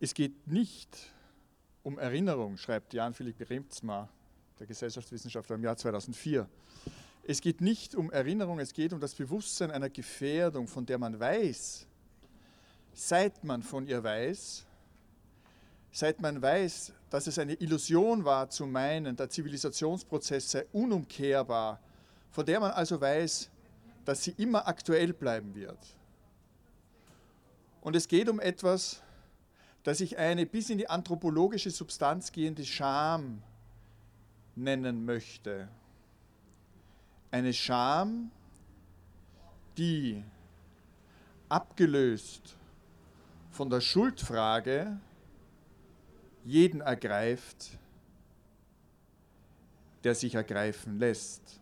Es geht nicht um Erinnerung, schreibt Jan Philipp Remzma, der Gesellschaftswissenschaftler im Jahr 2004. Es geht nicht um Erinnerung, es geht um das Bewusstsein einer Gefährdung, von der man weiß, seit man von ihr weiß, seit man weiß, dass es eine Illusion war zu meinen, der Zivilisationsprozess sei unumkehrbar, von der man also weiß, dass sie immer aktuell bleiben wird. Und es geht um etwas, das ich eine bis in die anthropologische Substanz gehende Scham nennen möchte. Eine Scham, die abgelöst von der Schuldfrage jeden ergreift, der sich ergreifen lässt.